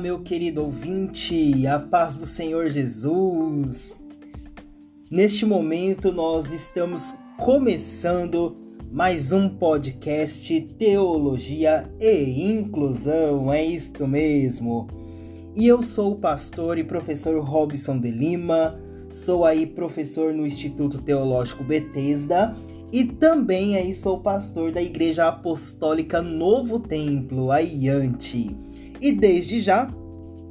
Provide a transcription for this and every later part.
Meu querido ouvinte, a paz do Senhor Jesus. Neste momento, nós estamos começando mais um podcast Teologia e Inclusão, é isto mesmo. E eu sou o pastor e professor Robson de Lima, sou aí professor no Instituto Teológico Betesda e também aí sou pastor da Igreja Apostólica Novo Templo, a IANTE. E desde já,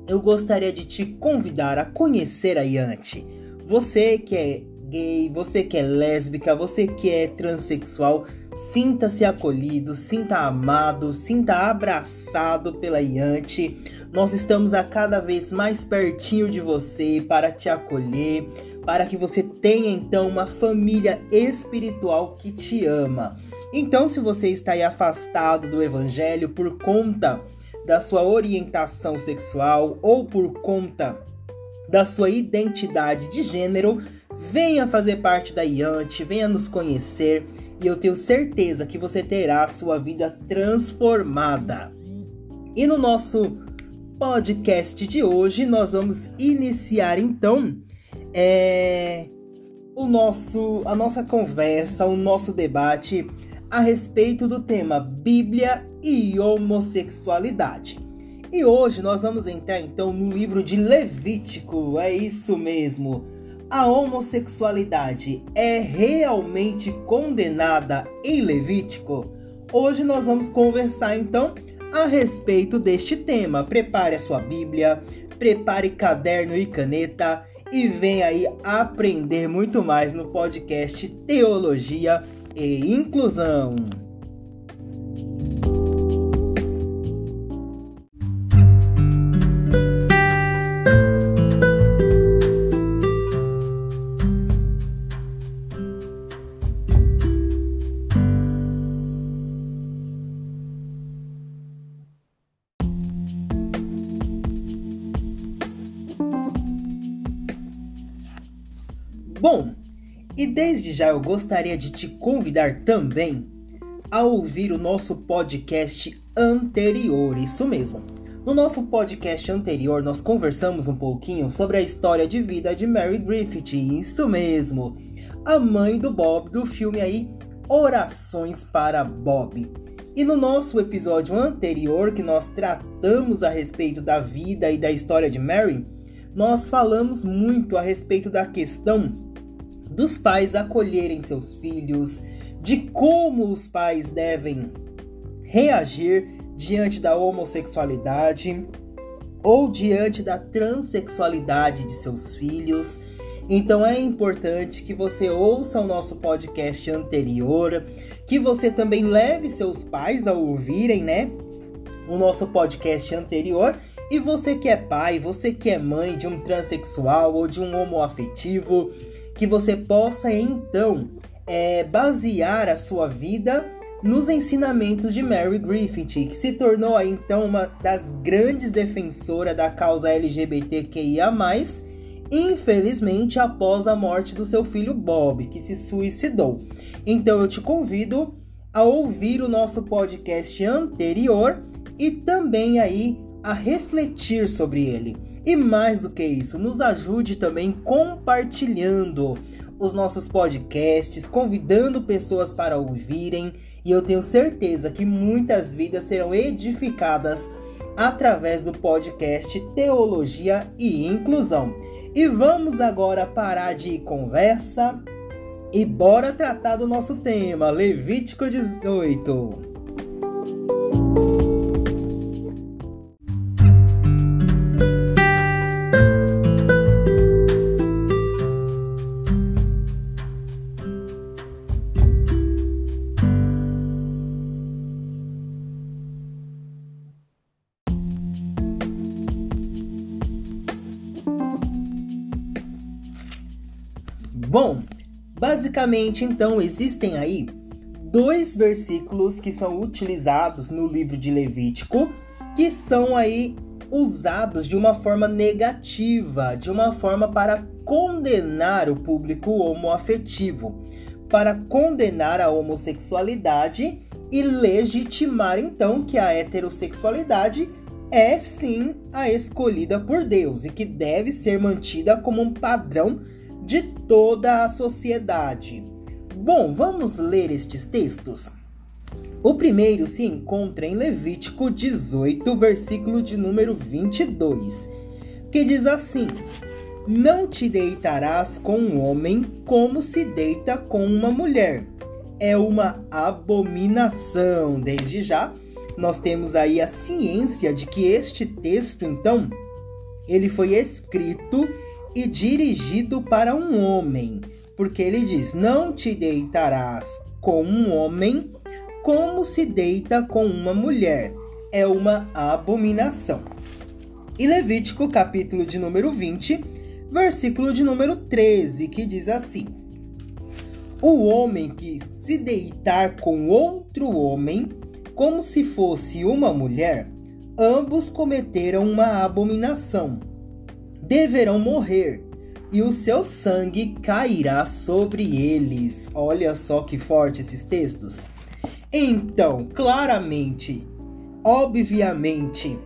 eu gostaria de te convidar a conhecer a IANTE. Você que é gay, você que é lésbica, você que é transexual, sinta-se acolhido, sinta amado, sinta abraçado pela IANTE. Nós estamos a cada vez mais pertinho de você para te acolher, para que você tenha então uma família espiritual que te ama. Então, se você está aí afastado do evangelho por conta da sua orientação sexual ou por conta da sua identidade de gênero, venha fazer parte da IANT, venha nos conhecer e eu tenho certeza que você terá a sua vida transformada. E no nosso podcast de hoje, nós vamos iniciar então é, o nosso, a nossa conversa, o nosso debate a respeito do tema Bíblia e homossexualidade. E hoje nós vamos entrar então no livro de Levítico, é isso mesmo. A homossexualidade é realmente condenada em Levítico? Hoje nós vamos conversar então a respeito deste tema. Prepare a sua Bíblia, prepare caderno e caneta e vem aí aprender muito mais no podcast Teologia e Inclusão. Bom, e desde já eu gostaria de te convidar também a ouvir o nosso podcast anterior, isso mesmo. No nosso podcast anterior, nós conversamos um pouquinho sobre a história de vida de Mary Griffith, isso mesmo, a mãe do Bob do filme aí Orações para Bob. E no nosso episódio anterior, que nós tratamos a respeito da vida e da história de Mary, nós falamos muito a respeito da questão dos pais acolherem seus filhos, de como os pais devem reagir diante da homossexualidade ou diante da transexualidade de seus filhos. Então é importante que você ouça o nosso podcast anterior, que você também leve seus pais a ouvirem, né? O nosso podcast anterior. E você que é pai, você que é mãe de um transexual ou de um homoafetivo, que você possa então é, basear a sua vida nos ensinamentos de Mary Griffith, que se tornou aí, então uma das grandes defensoras da causa LGBTQIA+, infelizmente após a morte do seu filho Bob, que se suicidou. Então eu te convido a ouvir o nosso podcast anterior e também aí a refletir sobre ele. E mais do que isso, nos ajude também compartilhando os nossos podcasts, convidando pessoas para ouvirem, e eu tenho certeza que muitas vidas serão edificadas através do podcast Teologia e Inclusão. E vamos agora parar de conversa e bora tratar do nosso tema, Levítico 18. Basicamente então existem aí dois versículos que são utilizados no livro de Levítico que são aí usados de uma forma negativa, de uma forma para condenar o público homoafetivo, para condenar a homossexualidade e legitimar então que a heterossexualidade é sim a escolhida por Deus e que deve ser mantida como um padrão de toda a sociedade. Bom, vamos ler estes textos. O primeiro se encontra em Levítico 18, versículo de número 22, que diz assim: Não te deitarás com um homem como se deita com uma mulher. É uma abominação. Desde já, nós temos aí a ciência de que este texto, então, ele foi escrito e dirigido para um homem, porque ele diz: Não te deitarás com um homem como se deita com uma mulher. É uma abominação. E Levítico, capítulo de número 20, versículo de número 13, que diz assim: O homem que se deitar com outro homem, como se fosse uma mulher, ambos cometeram uma abominação. Deverão morrer, e o seu sangue cairá sobre eles. Olha só que forte esses textos. Então, claramente, obviamente,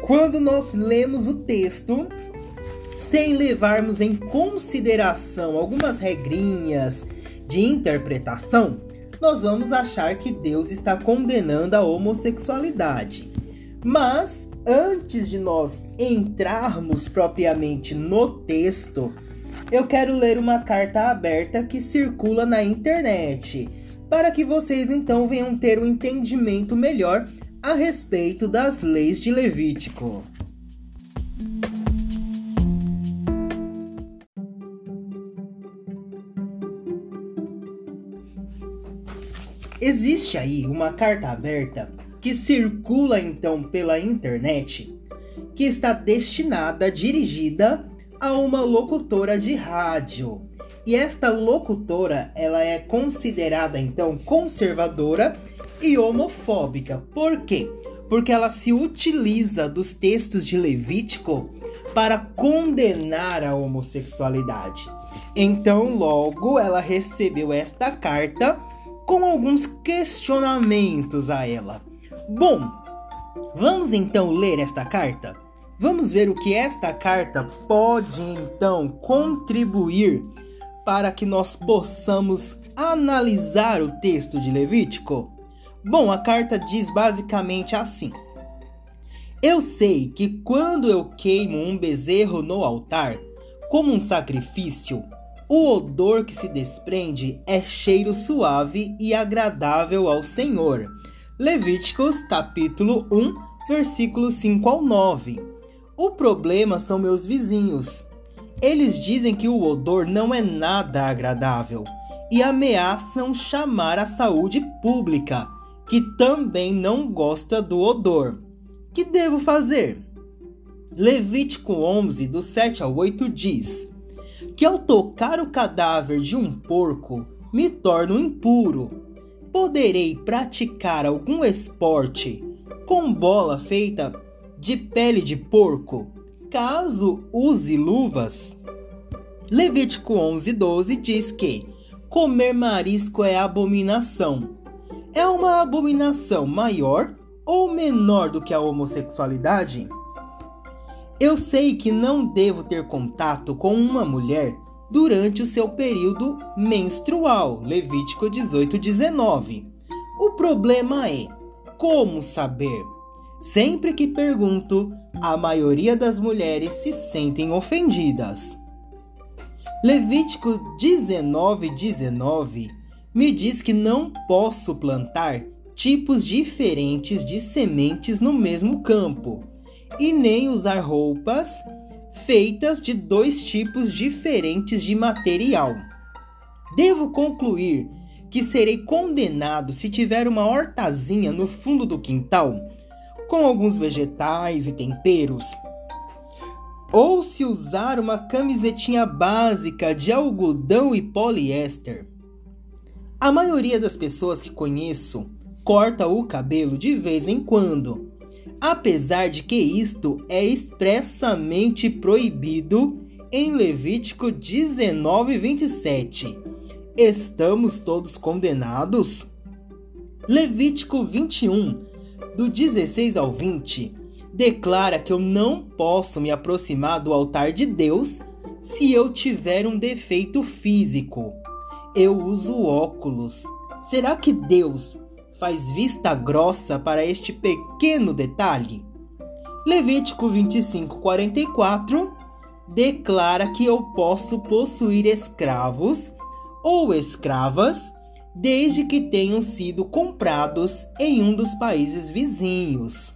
quando nós lemos o texto, sem levarmos em consideração algumas regrinhas de interpretação, nós vamos achar que Deus está condenando a homossexualidade. Mas antes de nós entrarmos propriamente no texto, eu quero ler uma carta aberta que circula na internet para que vocês então venham ter um entendimento melhor a respeito das leis de Levítico. Existe aí uma carta aberta que circula então pela internet que está destinada, dirigida a uma locutora de rádio e esta locutora, ela é considerada então conservadora e homofóbica. Por quê? Porque ela se utiliza dos textos de Levítico para condenar a homossexualidade. Então, logo ela recebeu esta carta com alguns questionamentos a ela. Bom, vamos então ler esta carta? Vamos ver o que esta carta pode então contribuir para que nós possamos analisar o texto de Levítico? Bom, a carta diz basicamente assim: Eu sei que quando eu queimo um bezerro no altar, como um sacrifício, o odor que se desprende é cheiro suave e agradável ao Senhor. Levíticos capítulo 1, versículos 5 ao 9. O problema são meus vizinhos. Eles dizem que o odor não é nada agradável e ameaçam chamar a saúde pública, que também não gosta do odor. Que devo fazer? Levítico 11, do 7 ao 8 diz: Que ao tocar o cadáver de um porco, me torno impuro. Poderei praticar algum esporte com bola feita de pele de porco caso use luvas. Levítico 11:12 diz que comer marisco é abominação. É uma abominação maior ou menor do que a homossexualidade? Eu sei que não devo ter contato com uma mulher durante o seu período menstrual. Levítico 18:19. O problema é como saber? Sempre que pergunto, a maioria das mulheres se sentem ofendidas. Levítico 19, 19 me diz que não posso plantar tipos diferentes de sementes no mesmo campo e nem usar roupas feitas de dois tipos diferentes de material. Devo concluir que serei condenado se tiver uma hortazinha no fundo do quintal com alguns vegetais e temperos. Ou se usar uma camisetinha básica de algodão e poliéster. A maioria das pessoas que conheço corta o cabelo de vez em quando, apesar de que isto é expressamente proibido em Levítico 19:27. Estamos todos condenados? Levítico 21 do 16 ao 20, declara que eu não posso me aproximar do altar de Deus se eu tiver um defeito físico. Eu uso óculos. Será que Deus faz vista grossa para este pequeno detalhe? Levítico 25:44 declara que eu posso possuir escravos ou escravas desde que tenham sido comprados em um dos países vizinhos.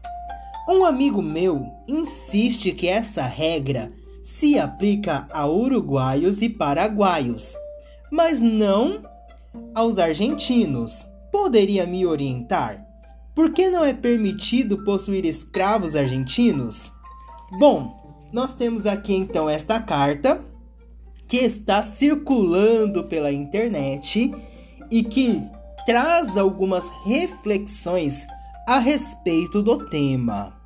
Um amigo meu insiste que essa regra se aplica a uruguaios e paraguaios, mas não aos argentinos. Poderia me orientar? Por que não é permitido possuir escravos argentinos? Bom, nós temos aqui então esta carta que está circulando pela internet e que traz algumas reflexões a respeito do tema.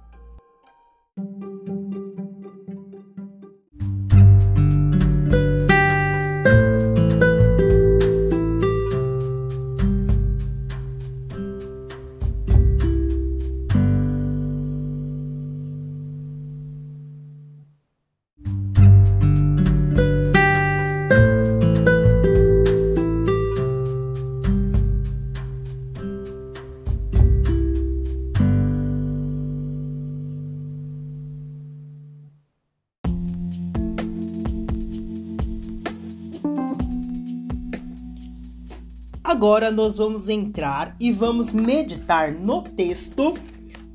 Agora nós vamos entrar e vamos meditar no texto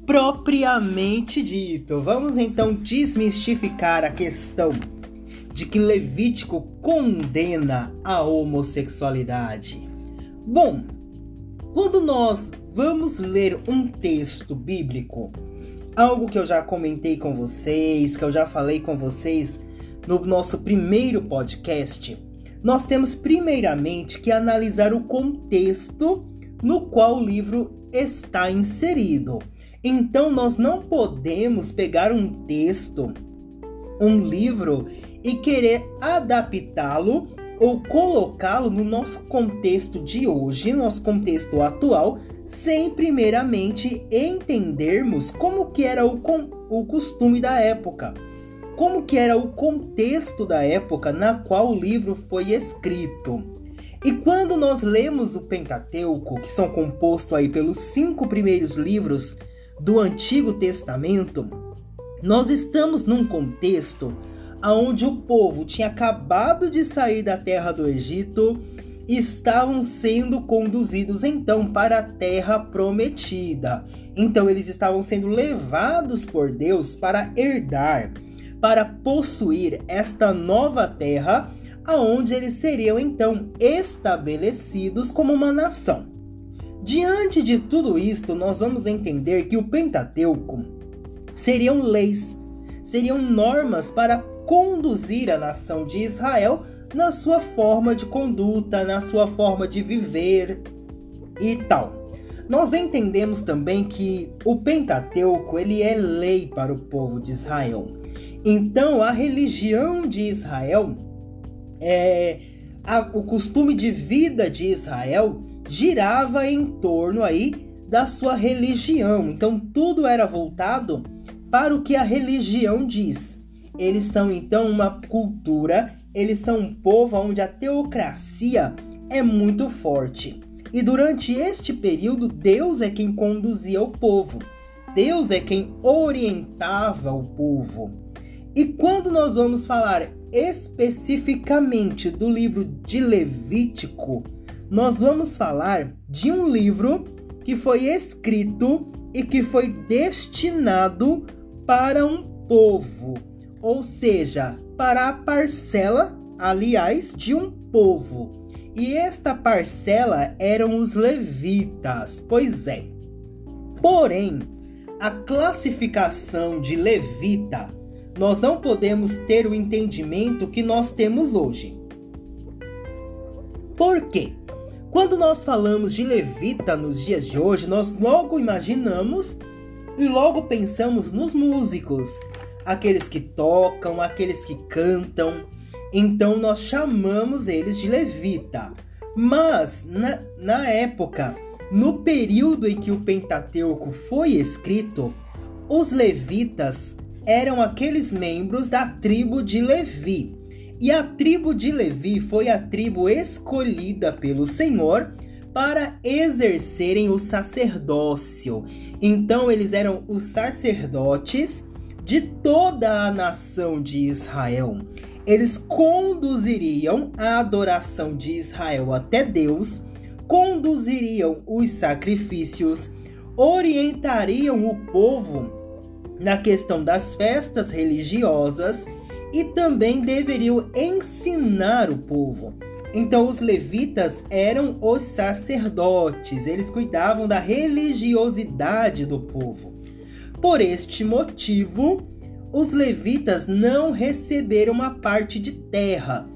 propriamente dito. Vamos então desmistificar a questão de que Levítico condena a homossexualidade. Bom, quando nós vamos ler um texto bíblico, algo que eu já comentei com vocês, que eu já falei com vocês no nosso primeiro podcast, nós temos primeiramente que analisar o contexto no qual o livro está inserido. Então, nós não podemos pegar um texto, um livro e querer adaptá-lo ou colocá-lo no nosso contexto de hoje, nosso contexto atual, sem primeiramente entendermos como que era o, o costume da época como que era o contexto da época na qual o livro foi escrito. E quando nós lemos o Pentateuco, que são compostos aí pelos cinco primeiros livros do Antigo Testamento, nós estamos num contexto onde o povo tinha acabado de sair da terra do Egito e estavam sendo conduzidos então para a terra prometida. Então eles estavam sendo levados por Deus para herdar para possuir esta nova terra, aonde eles seriam então estabelecidos como uma nação. Diante de tudo isto, nós vamos entender que o Pentateuco seriam leis, seriam normas para conduzir a nação de Israel na sua forma de conduta, na sua forma de viver e tal. Nós entendemos também que o Pentateuco ele é lei para o povo de Israel. Então, a religião de Israel, é, a, o costume de vida de Israel girava em torno aí da sua religião. Então, tudo era voltado para o que a religião diz. Eles são então uma cultura, eles são um povo onde a teocracia é muito forte. E durante este período, Deus é quem conduzia o povo. Deus é quem orientava o povo. E quando nós vamos falar especificamente do livro de Levítico, nós vamos falar de um livro que foi escrito e que foi destinado para um povo, ou seja, para a parcela, aliás, de um povo. E esta parcela eram os levitas, pois é. Porém, a classificação de levita nós não podemos ter o entendimento que nós temos hoje. Por quê? Quando nós falamos de levita nos dias de hoje, nós logo imaginamos e logo pensamos nos músicos, aqueles que tocam, aqueles que cantam. Então nós chamamos eles de levita. Mas na, na época no período em que o Pentateuco foi escrito, os levitas eram aqueles membros da tribo de Levi. E a tribo de Levi foi a tribo escolhida pelo Senhor para exercerem o sacerdócio. Então eles eram os sacerdotes de toda a nação de Israel. Eles conduziriam a adoração de Israel até Deus, conduziriam os sacrifícios, orientariam o povo na questão das festas religiosas e também deveriam ensinar o povo. Então, os levitas eram os sacerdotes, eles cuidavam da religiosidade do povo. Por este motivo, os levitas não receberam uma parte de terra.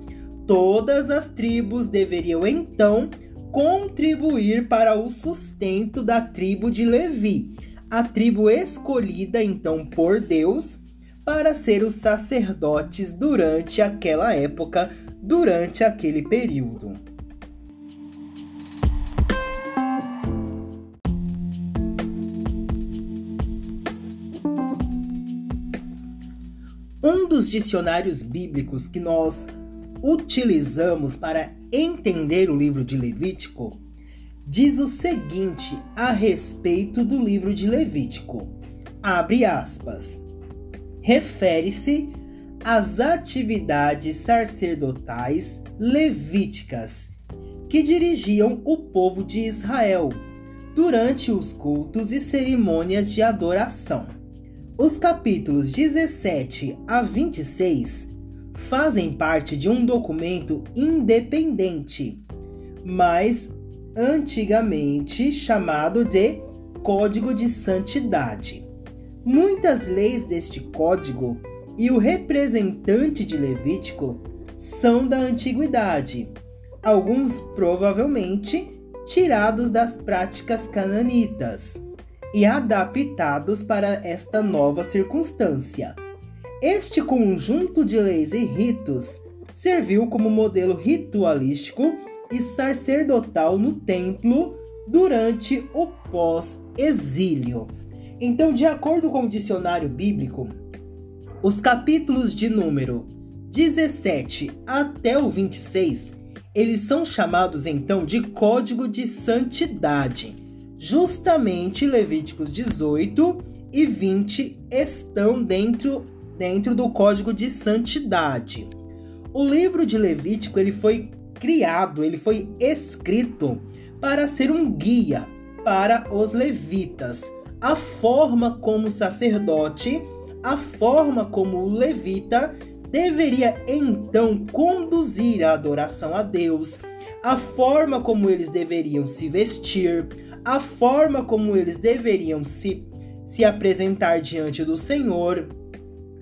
Todas as tribos deveriam então contribuir para o sustento da tribo de Levi, a tribo escolhida então por Deus para ser os sacerdotes durante aquela época, durante aquele período. Um dos dicionários bíblicos que nós utilizamos para entender o livro de Levítico diz o seguinte a respeito do livro de Levítico. Abre aspas. Refere-se às atividades sacerdotais levíticas que dirigiam o povo de Israel durante os cultos e cerimônias de adoração. Os capítulos 17 a 26 fazem parte de um documento independente, mas antigamente chamado de Código de Santidade. Muitas leis deste código e o representante de Levítico são da antiguidade, alguns provavelmente tirados das práticas cananitas e adaptados para esta nova circunstância. Este conjunto de leis e ritos serviu como modelo ritualístico e sacerdotal no templo durante o pós-exílio. Então, de acordo com o dicionário bíblico, os capítulos de número 17 até o 26, eles são chamados então de código de santidade. Justamente Levíticos 18 e 20 estão dentro, dentro do código de santidade. O livro de Levítico ele foi criado, ele foi escrito para ser um guia para os levitas. A forma como o sacerdote, a forma como o levita deveria então conduzir a adoração a Deus, a forma como eles deveriam se vestir, a forma como eles deveriam se, se apresentar diante do Senhor,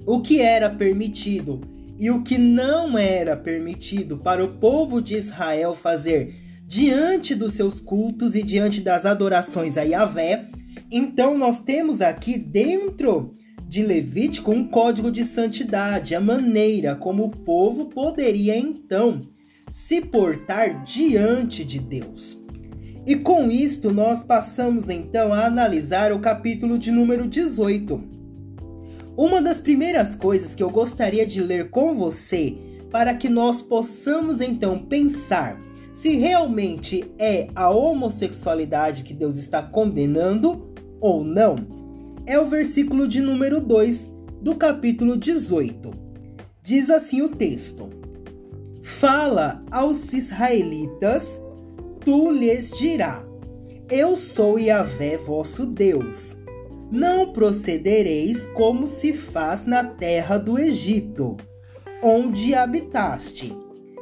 o que era permitido e o que não era permitido para o povo de Israel fazer diante dos seus cultos e diante das adorações a Yahvé. Então, nós temos aqui dentro de Levítico um código de santidade, a maneira como o povo poderia então se portar diante de Deus. E com isto, nós passamos então a analisar o capítulo de número 18 uma das primeiras coisas que eu gostaria de ler com você para que nós possamos então pensar se realmente é a homossexualidade que Deus está condenando ou não, é o versículo de número 2 do capítulo 18. Diz assim o texto: Fala aos israelitas, tu lhes dirá: Eu sou Yahvé vosso Deus não procedereis como se faz na terra do Egito, onde habitaste,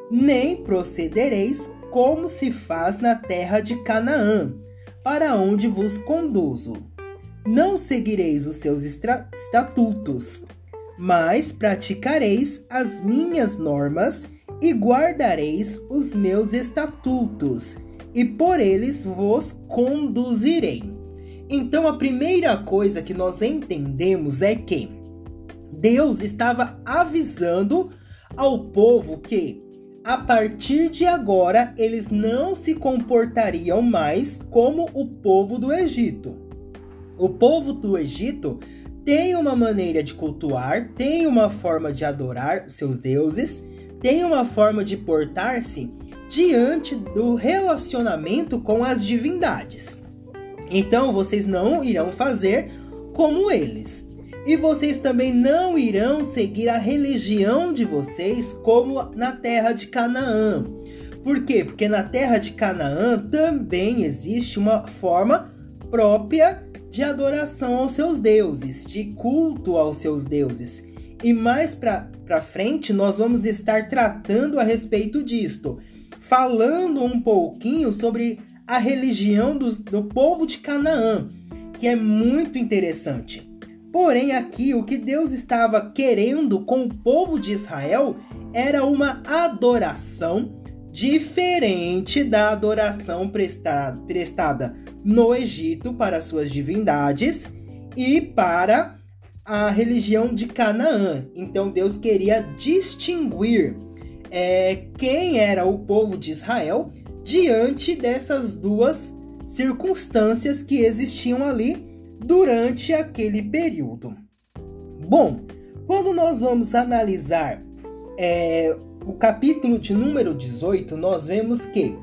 nem procedereis como se faz na terra de Canaã, para onde vos conduzo. Não seguireis os seus estatutos, mas praticareis as minhas normas e guardareis os meus estatutos, e por eles vos conduzirei. Então, a primeira coisa que nós entendemos é que Deus estava avisando ao povo que a partir de agora eles não se comportariam mais como o povo do Egito. O povo do Egito tem uma maneira de cultuar, tem uma forma de adorar seus deuses, tem uma forma de portar-se diante do relacionamento com as divindades. Então vocês não irão fazer como eles. E vocês também não irão seguir a religião de vocês como na terra de Canaã. Por quê? Porque na terra de Canaã também existe uma forma própria de adoração aos seus deuses, de culto aos seus deuses. E mais para frente nós vamos estar tratando a respeito disto, falando um pouquinho sobre a religião do, do povo de Canaã, que é muito interessante. Porém, aqui o que Deus estava querendo com o povo de Israel era uma adoração diferente da adoração prestada, prestada no Egito para suas divindades e para a religião de Canaã. Então Deus queria distinguir é, quem era o povo de Israel diante dessas duas circunstâncias que existiam ali durante aquele período. Bom, quando nós vamos analisar é, o capítulo de número 18, nós vemos que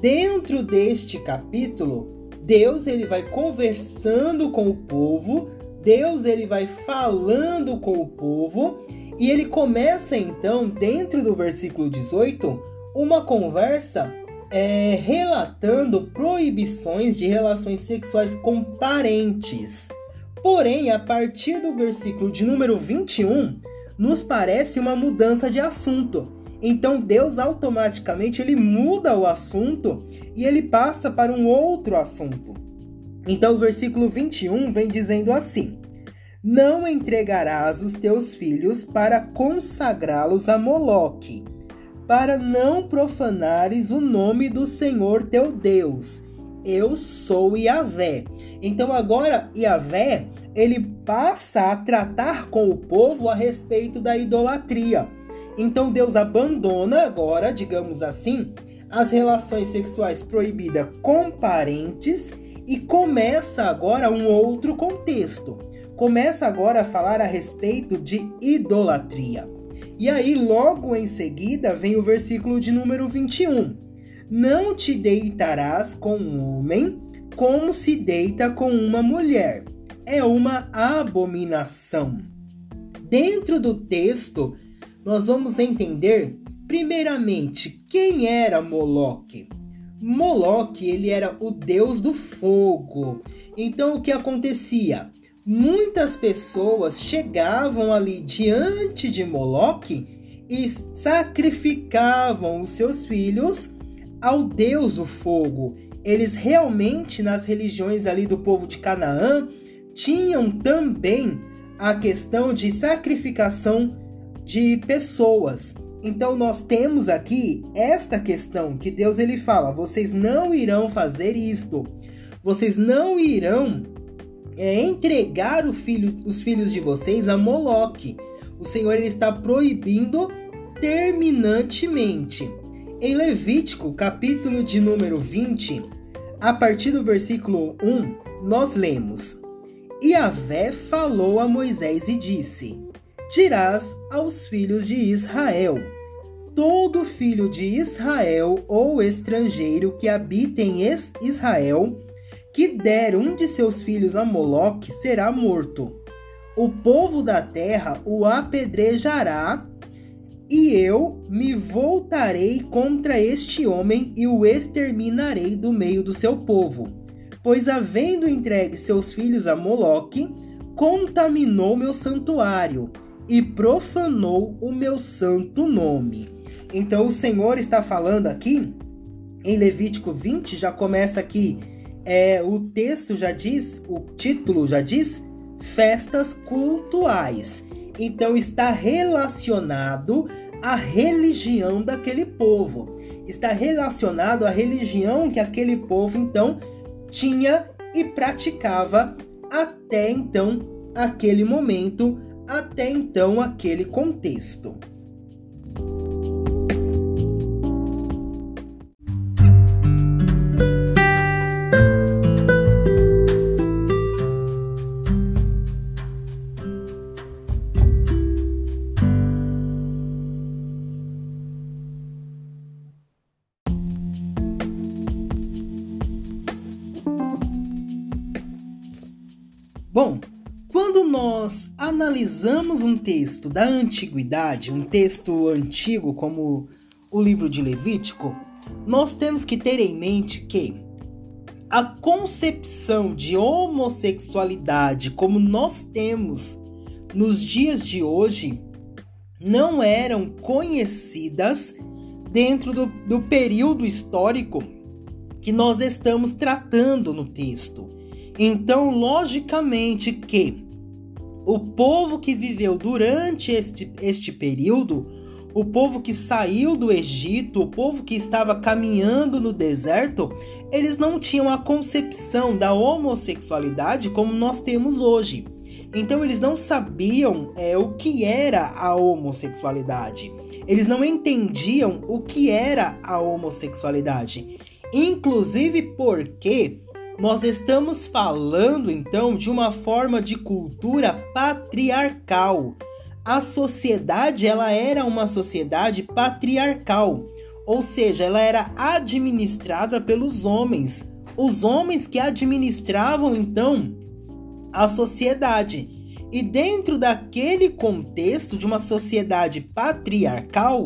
dentro deste capítulo, Deus ele vai conversando com o povo, Deus ele vai falando com o povo e ele começa então, dentro do versículo 18, uma conversa é, relatando proibições de relações sexuais com parentes. Porém, a partir do versículo de número 21, nos parece uma mudança de assunto. Então Deus automaticamente ele muda o assunto e ele passa para um outro assunto. Então o versículo 21 vem dizendo assim: Não entregarás os teus filhos para consagrá-los a Moloque para não profanares o nome do Senhor teu Deus. Eu sou Yahvé. Então agora Yahvé, ele passa a tratar com o povo a respeito da idolatria. Então Deus abandona agora, digamos assim, as relações sexuais proibidas com parentes e começa agora um outro contexto. Começa agora a falar a respeito de idolatria. E aí, logo em seguida, vem o versículo de número 21. Não te deitarás com um homem como se deita com uma mulher. É uma abominação. Dentro do texto, nós vamos entender, primeiramente, quem era Moloque. Moloque, ele era o deus do fogo. Então, o que acontecia? Muitas pessoas chegavam ali diante de Moloque e sacrificavam os seus filhos ao deus o fogo. Eles realmente nas religiões ali do povo de Canaã tinham também a questão de sacrificação de pessoas. Então nós temos aqui esta questão que Deus ele fala: vocês não irão fazer isto. Vocês não irão é entregar filho, os filhos de vocês a Moloque. O Senhor ele está proibindo terminantemente. Em Levítico, capítulo de número 20, a partir do versículo 1, nós lemos: E Avé falou a Moisés e disse: Dirás aos filhos de Israel: Todo filho de Israel ou estrangeiro que habita em Israel que der um de seus filhos a Moloque será morto. O povo da terra o apedrejará, e eu me voltarei contra este homem e o exterminarei do meio do seu povo. Pois, havendo entregue seus filhos a Moloque, contaminou meu santuário e profanou o meu santo nome. Então, o Senhor está falando aqui, em Levítico 20, já começa aqui é, o texto já diz, o título já diz, festas cultuais. Então está relacionado à religião daquele povo. Está relacionado à religião que aquele povo então tinha e praticava até então aquele momento, até então aquele contexto. Um texto da antiguidade, um texto antigo como o livro de Levítico, nós temos que ter em mente que a concepção de homossexualidade como nós temos nos dias de hoje não eram conhecidas dentro do, do período histórico que nós estamos tratando no texto. Então, logicamente que o povo que viveu durante este, este período, o povo que saiu do Egito, o povo que estava caminhando no deserto, eles não tinham a concepção da homossexualidade como nós temos hoje. Então eles não sabiam é, o que era a homossexualidade. Eles não entendiam o que era a homossexualidade. Inclusive porque nós estamos falando então de uma forma de cultura patriarcal. A sociedade ela era uma sociedade patriarcal, ou seja, ela era administrada pelos homens. Os homens que administravam então a sociedade. E dentro daquele contexto de uma sociedade patriarcal,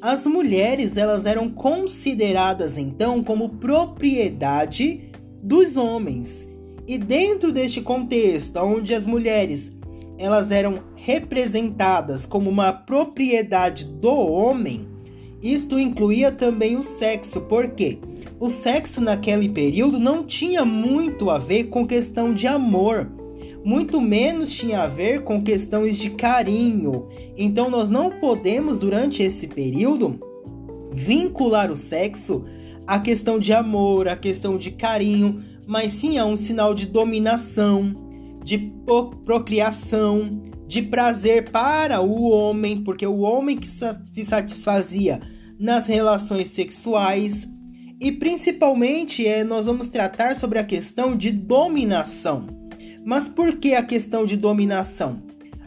as mulheres elas eram consideradas então como propriedade dos homens. E dentro deste contexto, onde as mulheres elas eram representadas como uma propriedade do homem, isto incluía também o sexo, porque o sexo naquele período não tinha muito a ver com questão de amor muito menos tinha a ver com questões de carinho. Então nós não podemos, durante esse período, vincular o sexo à questão de amor, à questão de carinho, mas sim a um sinal de dominação, de procriação, de prazer para o homem, porque o homem que se satisfazia nas relações sexuais. E principalmente é, nós vamos tratar sobre a questão de dominação. Mas por que a questão de dominação?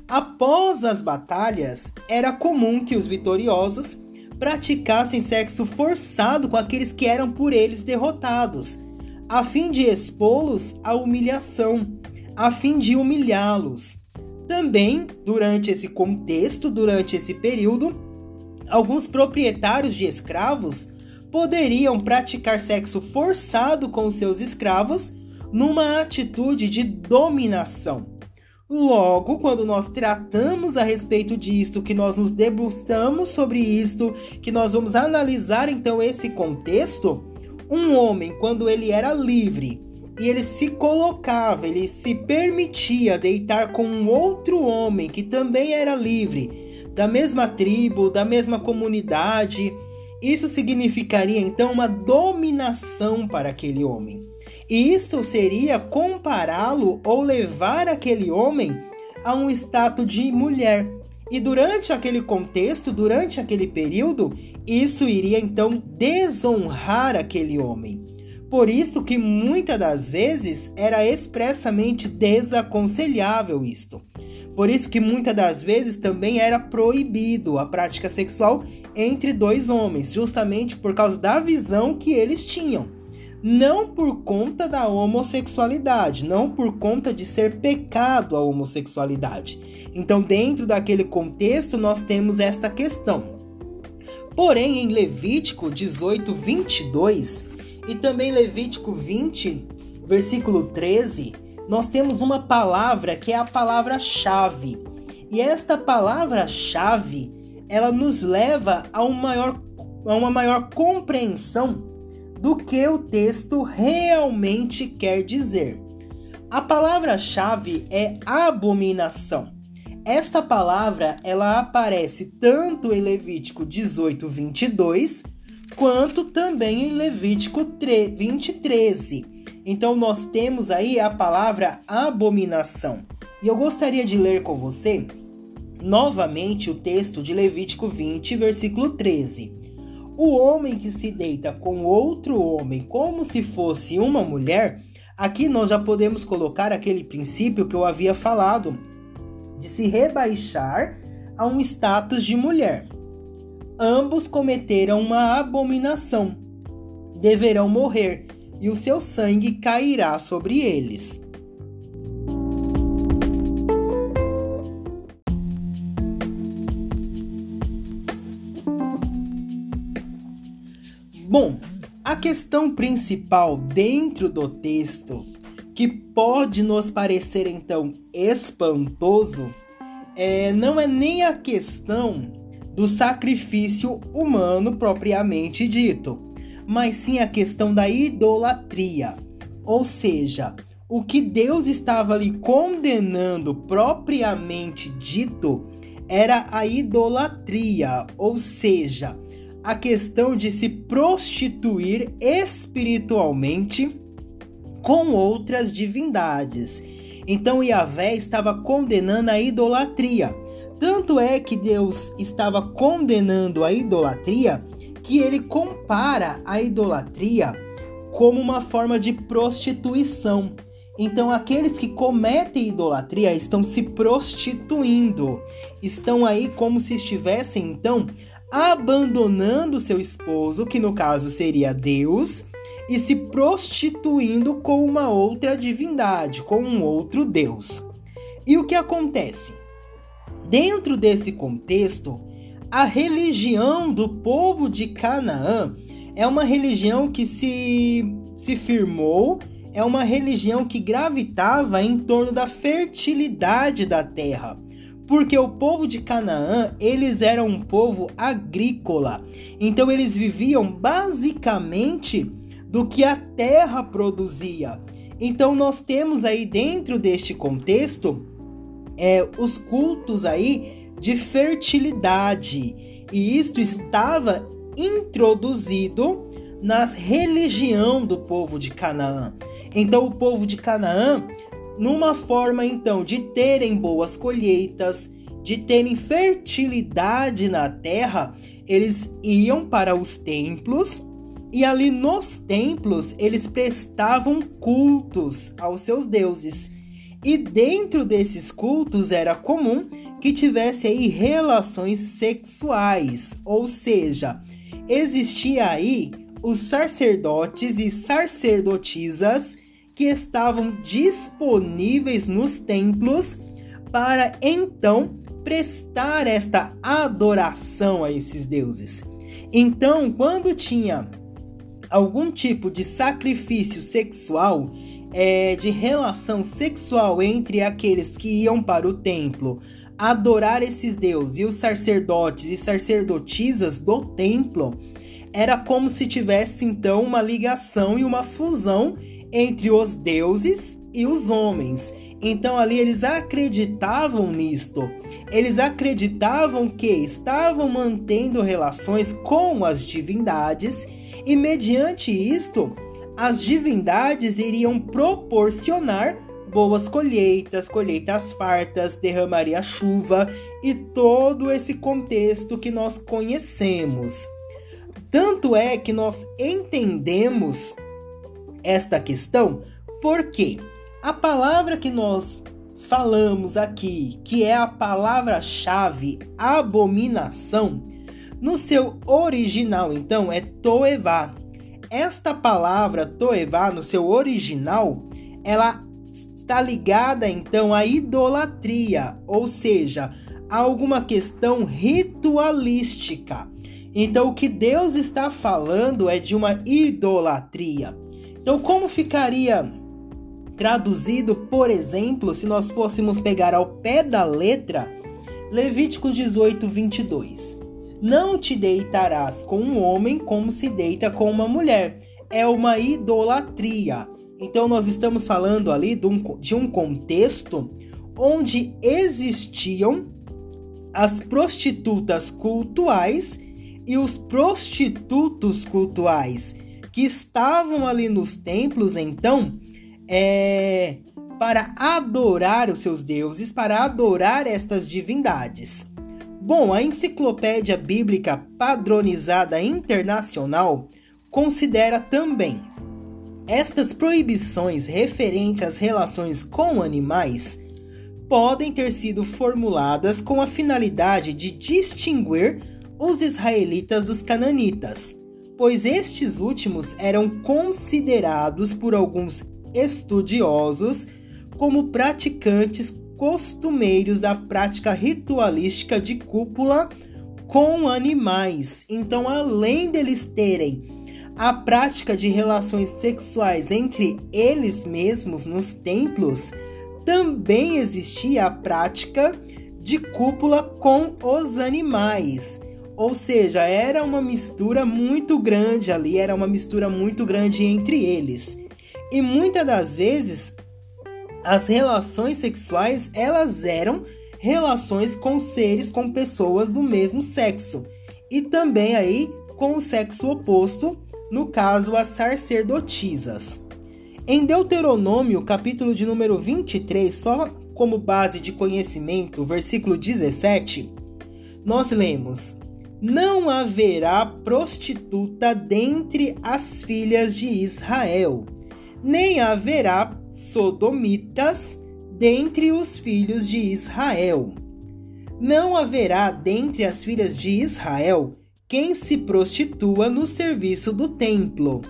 Após as batalhas, era comum que os vitoriosos praticassem sexo forçado com aqueles que eram por eles derrotados, a fim de expô-los à humilhação, a fim de humilhá-los. Também, durante esse contexto, durante esse período, alguns proprietários de escravos poderiam praticar sexo forçado com seus escravos numa atitude de dominação. Logo, quando nós tratamos a respeito disso, que nós nos debruçamos sobre isto, que nós vamos analisar então esse contexto, um homem, quando ele era livre e ele se colocava, ele se permitia deitar com um outro homem que também era livre, da mesma tribo, da mesma comunidade, isso significaria então uma dominação para aquele homem. E isso seria compará-lo ou levar aquele homem a um status de mulher. E durante aquele contexto, durante aquele período, isso iria então desonrar aquele homem. Por isso que muitas das vezes era expressamente desaconselhável isto. Por isso que muitas das vezes também era proibido a prática sexual entre dois homens, justamente por causa da visão que eles tinham não por conta da homossexualidade, não por conta de ser pecado a homossexualidade. Então, dentro daquele contexto, nós temos esta questão. Porém, em Levítico 18, 22 e também Levítico 20, versículo 13, nós temos uma palavra que é a palavra-chave. E esta palavra-chave, ela nos leva a, um maior, a uma maior compreensão do que o texto realmente quer dizer. A palavra-chave é abominação. Esta palavra ela aparece tanto em Levítico 18, 22, quanto também em Levítico 20, 13. Então nós temos aí a palavra abominação. E eu gostaria de ler com você novamente o texto de Levítico 20, versículo 13. O homem que se deita com outro homem como se fosse uma mulher, aqui nós já podemos colocar aquele princípio que eu havia falado, de se rebaixar a um status de mulher. Ambos cometeram uma abominação, deverão morrer, e o seu sangue cairá sobre eles. Bom, a questão principal dentro do texto, que pode nos parecer então espantoso, é, não é nem a questão do sacrifício humano propriamente dito, mas sim a questão da idolatria. Ou seja, o que Deus estava ali condenando propriamente dito era a idolatria, ou seja, a questão de se prostituir espiritualmente com outras divindades. Então Yahvé estava condenando a idolatria. Tanto é que Deus estava condenando a idolatria que ele compara a idolatria como uma forma de prostituição. Então, aqueles que cometem idolatria estão se prostituindo, estão aí como se estivessem então abandonando seu esposo, que no caso seria Deus, e se prostituindo com uma outra divindade, com um outro Deus. E o que acontece? Dentro desse contexto, a religião do povo de Canaã é uma religião que se, se firmou, é uma religião que gravitava em torno da fertilidade da terra porque o povo de Canaã, eles eram um povo agrícola. Então eles viviam basicamente do que a terra produzia. Então nós temos aí dentro deste contexto é, os cultos aí de fertilidade. E isto estava introduzido na religião do povo de Canaã. Então o povo de Canaã numa forma então de terem boas colheitas, de terem fertilidade na terra, eles iam para os templos e ali nos templos eles prestavam cultos aos seus deuses. E dentro desses cultos era comum que tivesse aí relações sexuais, ou seja, existia aí os sacerdotes e sacerdotisas que estavam disponíveis nos templos para então prestar esta adoração a esses deuses. Então, quando tinha algum tipo de sacrifício sexual, é, de relação sexual entre aqueles que iam para o templo adorar esses deuses e os sacerdotes e sacerdotisas do templo, era como se tivesse então uma ligação e uma fusão entre os deuses e os homens. Então ali eles acreditavam nisto. Eles acreditavam que estavam mantendo relações com as divindades e mediante isto as divindades iriam proporcionar boas colheitas, colheitas fartas, derramaria chuva e todo esse contexto que nós conhecemos. Tanto é que nós entendemos esta questão porque a palavra que nós falamos aqui, que é a palavra-chave abominação, no seu original então é toevá. Esta palavra toevá no seu original, ela está ligada então à idolatria, ou seja, a alguma questão ritualística. Então o que Deus está falando é de uma idolatria. Então, como ficaria traduzido, por exemplo, se nós fôssemos pegar ao pé da letra Levítico 18, 22? Não te deitarás com um homem como se deita com uma mulher. É uma idolatria. Então, nós estamos falando ali de um, de um contexto onde existiam as prostitutas cultuais e os prostitutos cultuais que estavam ali nos templos, então, é, para adorar os seus deuses, para adorar estas divindades. Bom, a Enciclopédia Bíblica Padronizada Internacional considera também estas proibições referentes às relações com animais podem ter sido formuladas com a finalidade de distinguir os israelitas dos cananitas, pois estes últimos eram considerados por alguns estudiosos como praticantes costumeiros da prática ritualística de cúpula com animais. Então, além deles terem a prática de relações sexuais entre eles mesmos nos templos, também existia a prática de cúpula com os animais. Ou seja, era uma mistura muito grande ali, era uma mistura muito grande entre eles. E muitas das vezes as relações sexuais, elas eram relações com seres, com pessoas do mesmo sexo. E também aí com o sexo oposto, no caso as sacerdotisas. Em Deuteronômio, capítulo de número 23, só como base de conhecimento, versículo 17, nós lemos: Não haverá prostituta dentre as filhas de Israel, nem haverá sodomitas dentre os filhos de Israel. Não haverá dentre as filhas de Israel quem se prostitua no serviço do templo,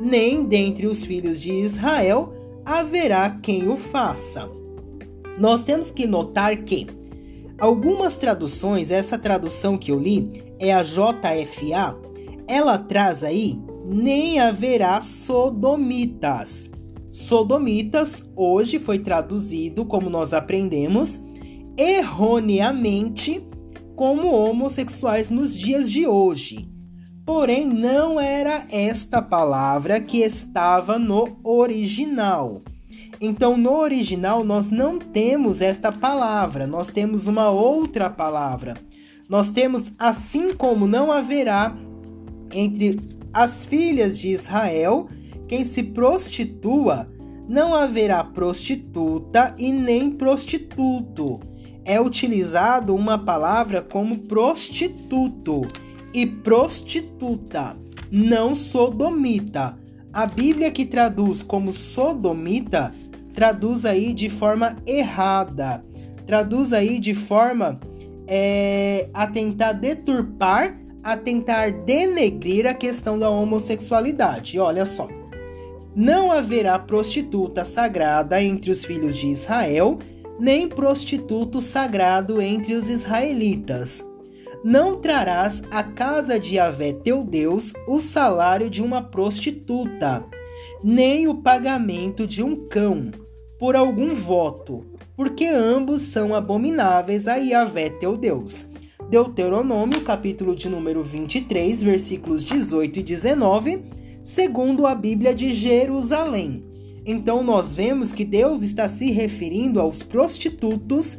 nem dentre os filhos de Israel haverá quem o faça. Nós temos que notar que algumas traduções, essa tradução que eu li é a JFA, ela traz aí nem haverá sodomitas. Sodomitas hoje foi traduzido, como nós aprendemos, erroneamente como homossexuais nos dias de hoje. Porém, não era esta palavra que estava no original. Então, no original, nós não temos esta palavra, nós temos uma outra palavra. Nós temos assim como não haverá entre as filhas de Israel quem se prostitua, não haverá prostituta e nem prostituto. É utilizado uma palavra como prostituto e prostituta, não sodomita. A Bíblia que traduz como sodomita traduz aí de forma errada, traduz aí de forma é, a tentar deturpar, a tentar denegrir a questão da homossexualidade. Olha só. Não haverá prostituta sagrada entre os filhos de Israel, nem prostituto sagrado entre os israelitas. Não trarás à casa de Yahvé teu Deus o salário de uma prostituta, nem o pagamento de um cão por algum voto, porque ambos são abomináveis a Yahvé teu Deus. Deuteronômio, capítulo de número 23, versículos 18 e 19, segundo a Bíblia de Jerusalém. Então nós vemos que Deus está se referindo aos prostitutos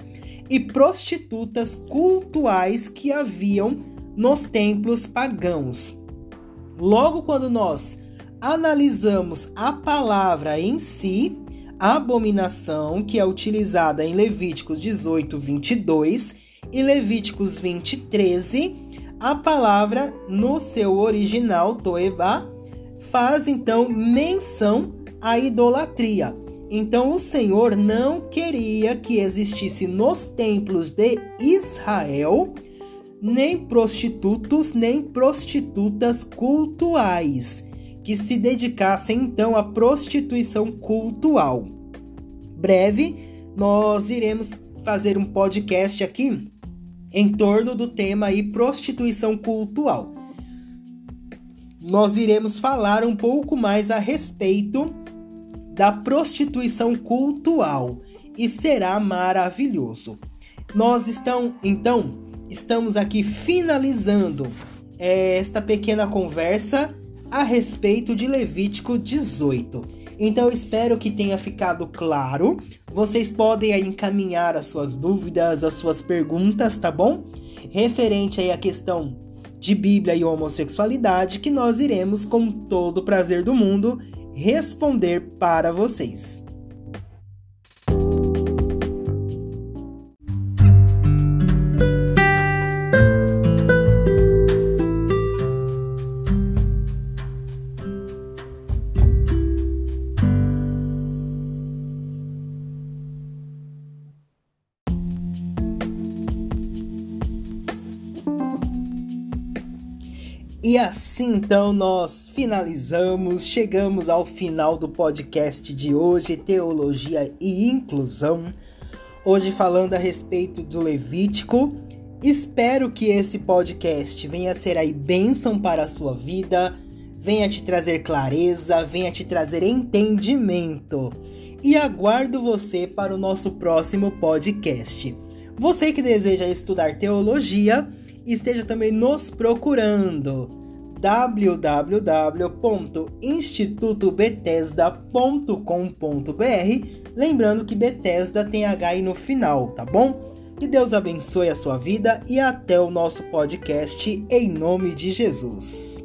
e prostitutas cultuais que haviam nos templos pagãos. Logo quando nós analisamos a palavra em si, abominação, que é utilizada em Levíticos 18, 22 e Levíticos 20, 13, a palavra no seu original, toevá, faz então menção à idolatria. Então o Senhor não queria que existisse nos templos de Israel nem prostitutos nem prostitutas cultuais que se dedicassem então à prostituição cultual. Breve, nós iremos fazer um podcast aqui em torno do tema aí prostituição cultural. Nós iremos falar um pouco mais a respeito da prostituição cultural e será maravilhoso. Nós estão, então, estamos aqui finalizando é, esta pequena conversa a respeito de Levítico 18. Então eu espero que tenha ficado claro. Vocês podem aí encaminhar as suas dúvidas, as suas perguntas, tá bom? Referente aí à questão de Bíblia e homossexualidade, que nós iremos com todo o prazer do mundo responder para vocês. E assim então nós finalizamos, chegamos ao final do podcast de hoje, Teologia e Inclusão. Hoje falando a respeito do Levítico. Espero que esse podcast venha ser aí bênção para a sua vida, venha te trazer clareza, venha te trazer entendimento. E aguardo você para o nosso próximo podcast. Você que deseja estudar teologia, esteja também nos procurando www.institutobetesda.com.br, lembrando que Bethesda tem H no final, tá bom? Que Deus abençoe a sua vida e até o nosso podcast em nome de Jesus.